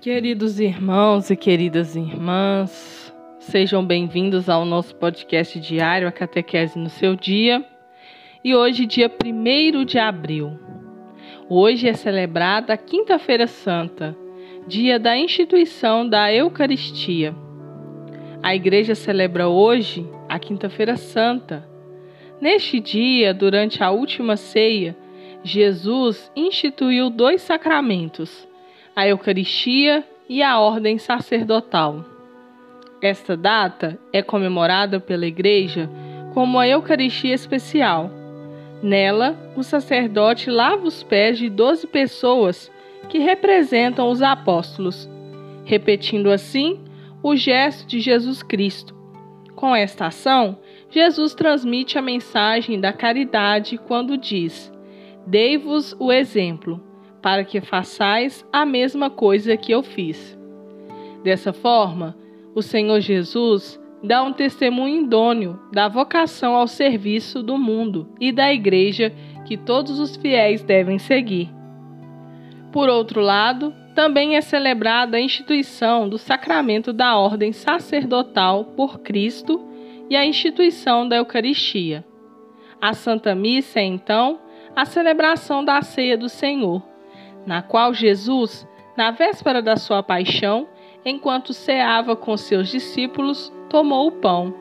Queridos irmãos e queridas irmãs, sejam bem-vindos ao nosso podcast diário, a Catequese no seu dia. E hoje, dia 1 de abril. Hoje é celebrada a Quinta-feira Santa, dia da instituição da Eucaristia. A Igreja celebra hoje a Quinta-feira Santa. Neste dia, durante a última ceia, Jesus instituiu dois sacramentos a Eucaristia e a ordem sacerdotal. Esta data é comemorada pela Igreja como a Eucaristia especial. Nela, o sacerdote lava os pés de doze pessoas que representam os apóstolos, repetindo assim o gesto de Jesus Cristo. Com esta ação, Jesus transmite a mensagem da caridade quando diz: Dei-vos o exemplo para que façais a mesma coisa que eu fiz. Dessa forma, o Senhor Jesus dá um testemunho idôneo da vocação ao serviço do mundo e da Igreja que todos os fiéis devem seguir. Por outro lado, também é celebrada a instituição do sacramento da ordem sacerdotal por Cristo e a instituição da Eucaristia. A Santa Missa é, então, a celebração da ceia do Senhor, na qual Jesus, na véspera da sua paixão, enquanto ceava com seus discípulos, tomou o pão.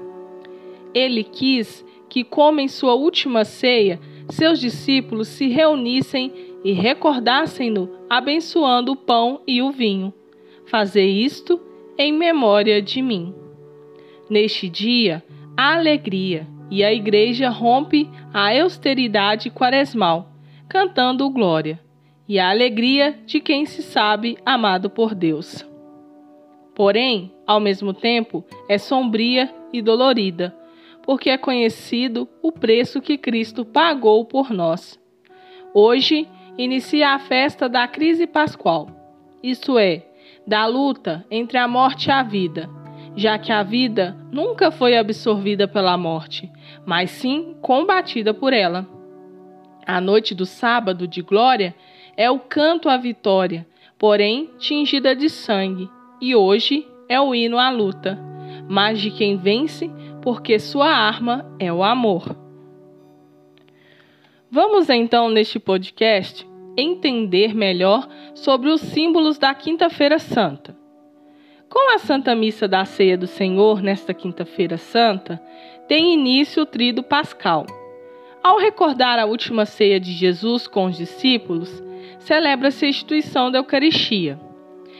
Ele quis que, como em sua última ceia, seus discípulos se reunissem e recordassem-no, abençoando o pão e o vinho. Fazer isto em memória de mim. Neste dia, há alegria, e a igreja rompe a austeridade quaresmal, cantando glória e a alegria de quem se sabe amado por Deus. Porém, ao mesmo tempo, é sombria e dolorida, porque é conhecido o preço que Cristo pagou por nós. Hoje inicia a festa da crise pascual, isto é, da luta entre a morte e a vida, já que a vida nunca foi absorvida pela morte, mas sim combatida por ela. A noite do sábado de glória é o canto à vitória, porém tingida de sangue, e hoje é o hino à luta, mas de quem vence, porque sua arma é o amor. Vamos então, neste podcast, entender melhor sobre os símbolos da Quinta-feira Santa. Com a Santa Missa da Ceia do Senhor, nesta Quinta-feira Santa, tem início o Trido Pascal. Ao recordar a última ceia de Jesus com os discípulos, celebra-se a instituição da Eucaristia.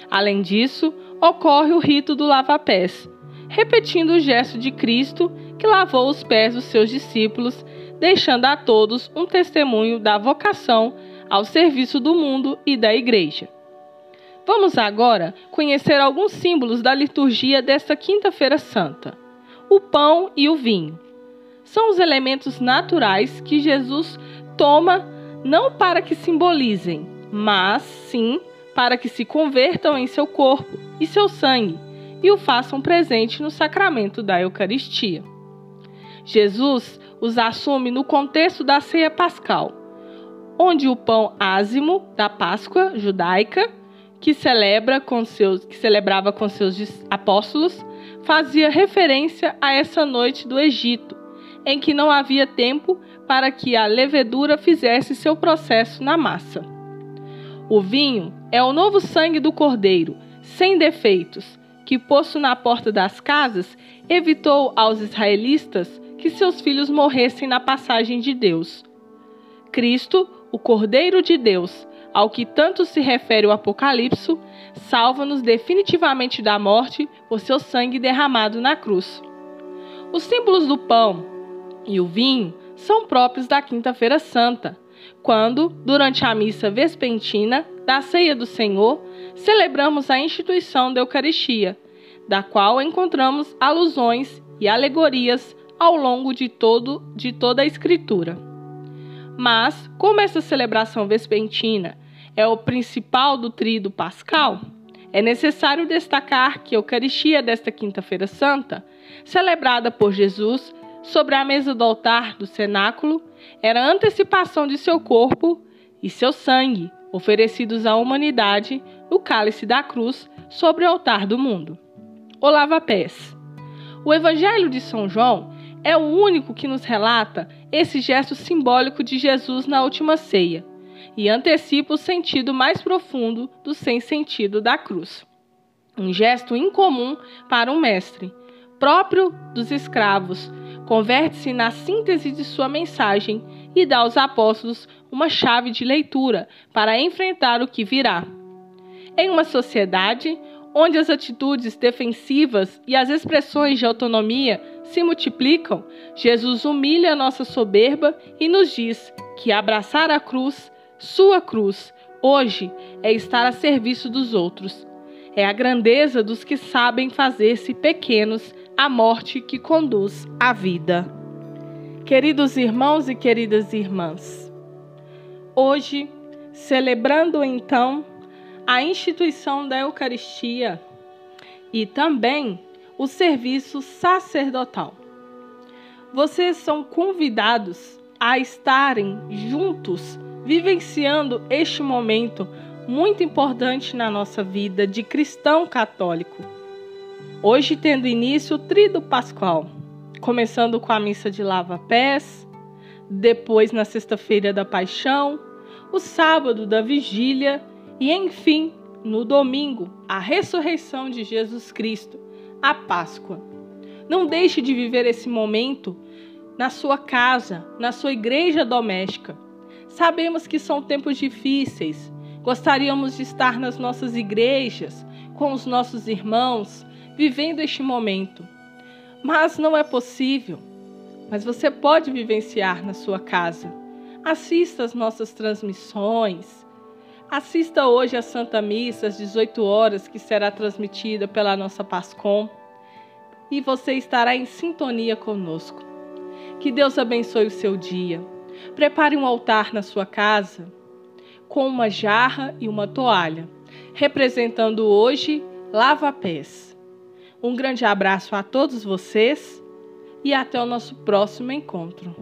Além disso, ocorre o rito do lava-pés, repetindo o gesto de Cristo que lavou os pés dos seus discípulos, deixando a todos um testemunho da vocação ao serviço do mundo e da Igreja. Vamos agora conhecer alguns símbolos da liturgia desta Quinta-feira Santa. O pão e o vinho. São os elementos naturais que Jesus toma não para que simbolizem, mas sim para que se convertam em seu corpo e seu sangue e o façam presente no sacramento da Eucaristia. Jesus os assume no contexto da ceia pascal, onde o pão ázimo da Páscoa judaica, que, celebra com seus, que celebrava com seus apóstolos, fazia referência a essa noite do Egito, em que não havia tempo para que a levedura fizesse seu processo na massa. O vinho é o novo sangue do cordeiro, sem defeitos, que, posto na porta das casas, evitou aos israelitas que seus filhos morressem na passagem de Deus. Cristo, o Cordeiro de Deus, ao que tanto se refere o Apocalipse, salva-nos definitivamente da morte por seu sangue derramado na cruz. Os símbolos do pão e o vinho são próprios da Quinta-feira Santa, quando, durante a missa vespentina da Ceia do Senhor, celebramos a instituição da Eucaristia, da qual encontramos alusões e alegorias ao longo de, todo, de toda a Escritura. Mas, como essa celebração vespentina é o principal do trido pascal, é necessário destacar que a Eucaristia desta Quinta-feira Santa, celebrada por Jesus, sobre a mesa do altar do cenáculo era a antecipação de seu corpo e seu sangue, oferecidos à humanidade o cálice da cruz sobre o altar do mundo. O lava-pés. O Evangelho de São João é o único que nos relata esse gesto simbólico de Jesus na última ceia e antecipa o sentido mais profundo do sem sentido da cruz. Um gesto incomum para um mestre, próprio dos escravos, converte-se na síntese de sua mensagem e dá aos apóstolos uma chave de leitura para enfrentar o que virá. Em uma sociedade onde as atitudes defensivas e as expressões de autonomia se multiplicam, Jesus humilha nossa soberba e nos diz que abraçar a cruz, sua cruz, hoje é estar a serviço dos outros. É a grandeza dos que sabem fazer-se pequenos à morte que conduz à vida. Queridos irmãos e queridas irmãs, hoje, celebrando então a instituição da Eucaristia e também o serviço sacerdotal. Vocês são convidados a estarem juntos, vivenciando este momento muito importante na nossa vida de cristão católico. Hoje, tendo início o Trido Pascual, começando com a missa de lava-pés, depois na sexta-feira da Paixão, o sábado da Vigília e, enfim, no domingo, a ressurreição de Jesus Cristo, a Páscoa. Não deixe de viver esse momento na sua casa, na sua igreja doméstica. Sabemos que são tempos difíceis. Gostaríamos de estar nas nossas igrejas, com os nossos irmãos, vivendo este momento. Mas não é possível. Mas você pode vivenciar na sua casa. Assista às nossas transmissões, Assista hoje à Santa Missa às 18 horas, que será transmitida pela nossa Pascom, e você estará em sintonia conosco. Que Deus abençoe o seu dia. Prepare um altar na sua casa com uma jarra e uma toalha, representando hoje lava-pés. Um grande abraço a todos vocês e até o nosso próximo encontro.